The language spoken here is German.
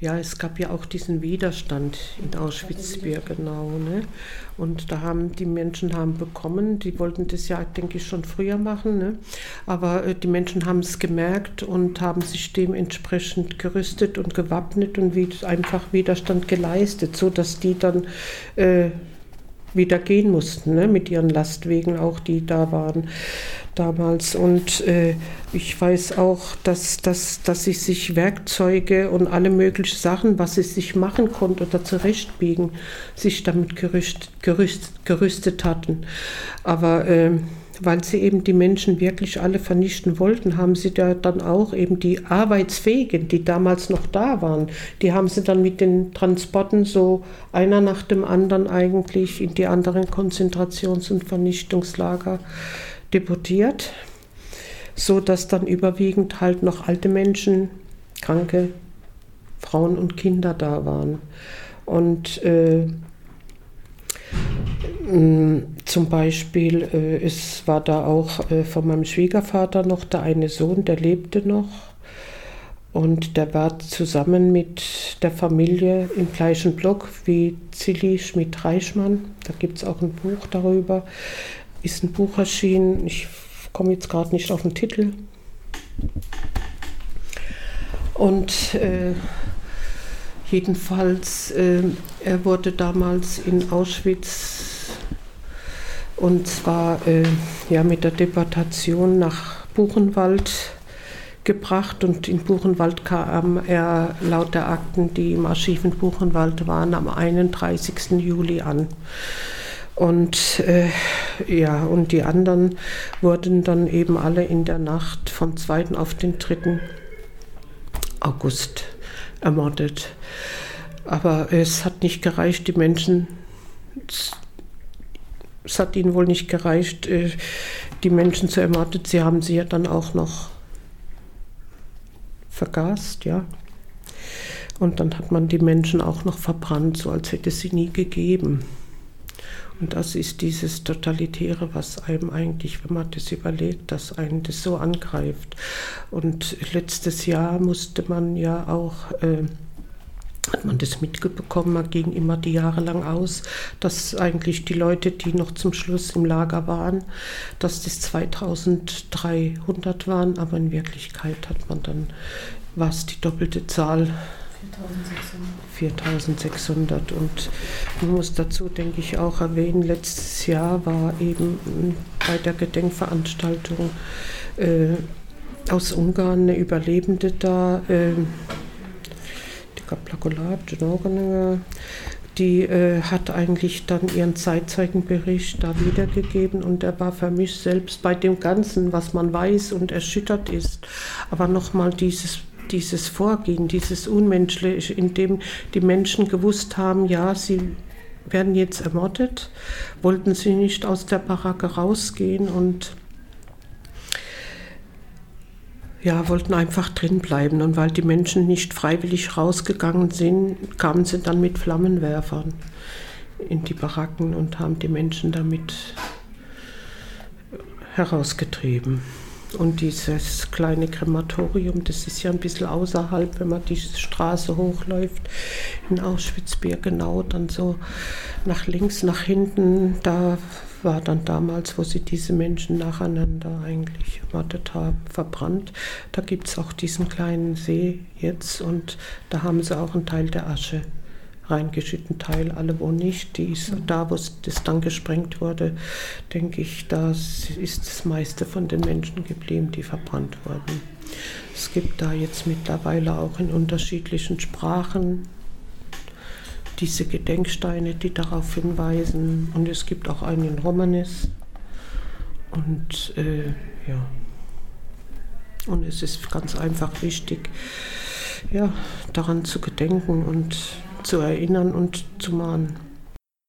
Ja, es gab ja auch diesen Widerstand in Auschwitz-Birkenau. Ne? Und da haben die Menschen haben bekommen, die wollten das ja, denke ich, schon früher machen. Ne? Aber äh, die Menschen haben es gemerkt und haben sich dementsprechend gerüstet und gewappnet und wie, einfach Widerstand geleistet, sodass die dann äh, wieder gehen mussten, ne? mit ihren Lastwegen auch, die da waren damals. Und äh, ich weiß auch, dass, dass, dass sie sich Werkzeuge und alle möglichen Sachen, was sie sich machen konnten oder zurechtbiegen, sich damit gerüst, gerüst, gerüstet hatten. Aber äh, weil sie eben die Menschen wirklich alle vernichten wollten, haben sie da dann auch eben die Arbeitsfähigen, die damals noch da waren, die haben sie dann mit den Transporten so einer nach dem anderen eigentlich in die anderen Konzentrations- und Vernichtungslager deportiert, so dass dann überwiegend halt noch alte Menschen, kranke Frauen und Kinder da waren. Und äh, zum Beispiel, äh, es war da auch äh, von meinem Schwiegervater noch der eine Sohn, der lebte noch. Und der war zusammen mit der Familie im gleichen Block wie Zilli Schmidt-Reichmann. Da gibt es auch ein Buch darüber. Ist ein Buch erschienen. Ich komme jetzt gerade nicht auf den Titel. Und äh, jedenfalls, äh, er wurde damals in Auschwitz und zwar äh, ja, mit der Deportation nach Buchenwald gebracht und in Buchenwald kam er laut der Akten, die im Archiv in Buchenwald waren, am 31. Juli an. Und äh, ja, und die anderen wurden dann eben alle in der Nacht vom 2. auf den 3. August ermordet. Aber es hat nicht gereicht, die Menschen es hat ihnen wohl nicht gereicht, äh, die Menschen zu ermorden. Sie haben sie ja dann auch noch vergast, ja. Und dann hat man die Menschen auch noch verbrannt, so als hätte es sie nie gegeben. Und das ist dieses Totalitäre, was einem eigentlich, wenn man das überlegt, dass einen das so angreift. Und letztes Jahr musste man ja auch äh, hat man das mitbekommen, man ging immer die Jahre lang aus, dass eigentlich die Leute, die noch zum Schluss im Lager waren, dass das 2300 waren, aber in Wirklichkeit hat man dann, war es die doppelte Zahl. 4600. 4600 und man muss dazu, denke ich, auch erwähnen, letztes Jahr war eben bei der Gedenkveranstaltung äh, aus Ungarn eine Überlebende da, äh, die äh, hat eigentlich dann ihren Zeitzeugenbericht da wiedergegeben und er war für mich selbst bei dem Ganzen, was man weiß und erschüttert ist, aber nochmal dieses dieses Vorgehen, dieses Unmenschliche, in dem die Menschen gewusst haben, ja, sie werden jetzt ermordet, wollten sie nicht aus der Baracke rausgehen und ja, wollten einfach drin bleiben. Und weil die Menschen nicht freiwillig rausgegangen sind, kamen sie dann mit Flammenwerfern in die Baracken und haben die Menschen damit herausgetrieben. Und dieses kleine Krematorium, das ist ja ein bisschen außerhalb, wenn man die Straße hochläuft in Auschwitz-Birkenau, dann so nach links, nach hinten, da war dann damals, wo sie diese Menschen nacheinander eigentlich ermordet haben, verbrannt. Da gibt es auch diesen kleinen See jetzt und da haben sie auch einen Teil der Asche reingeschütten Teil, alle wo nicht. Die ist mhm. da, wo das dann gesprengt wurde, denke ich, da ist das meiste von den Menschen geblieben, die verbrannt wurden. Es gibt da jetzt mittlerweile auch in unterschiedlichen Sprachen diese Gedenksteine, die darauf hinweisen. Und es gibt auch einen in Romanes. Und äh, ja. Und es ist ganz einfach wichtig, ja, daran zu gedenken und zu erinnern und zu mahnen.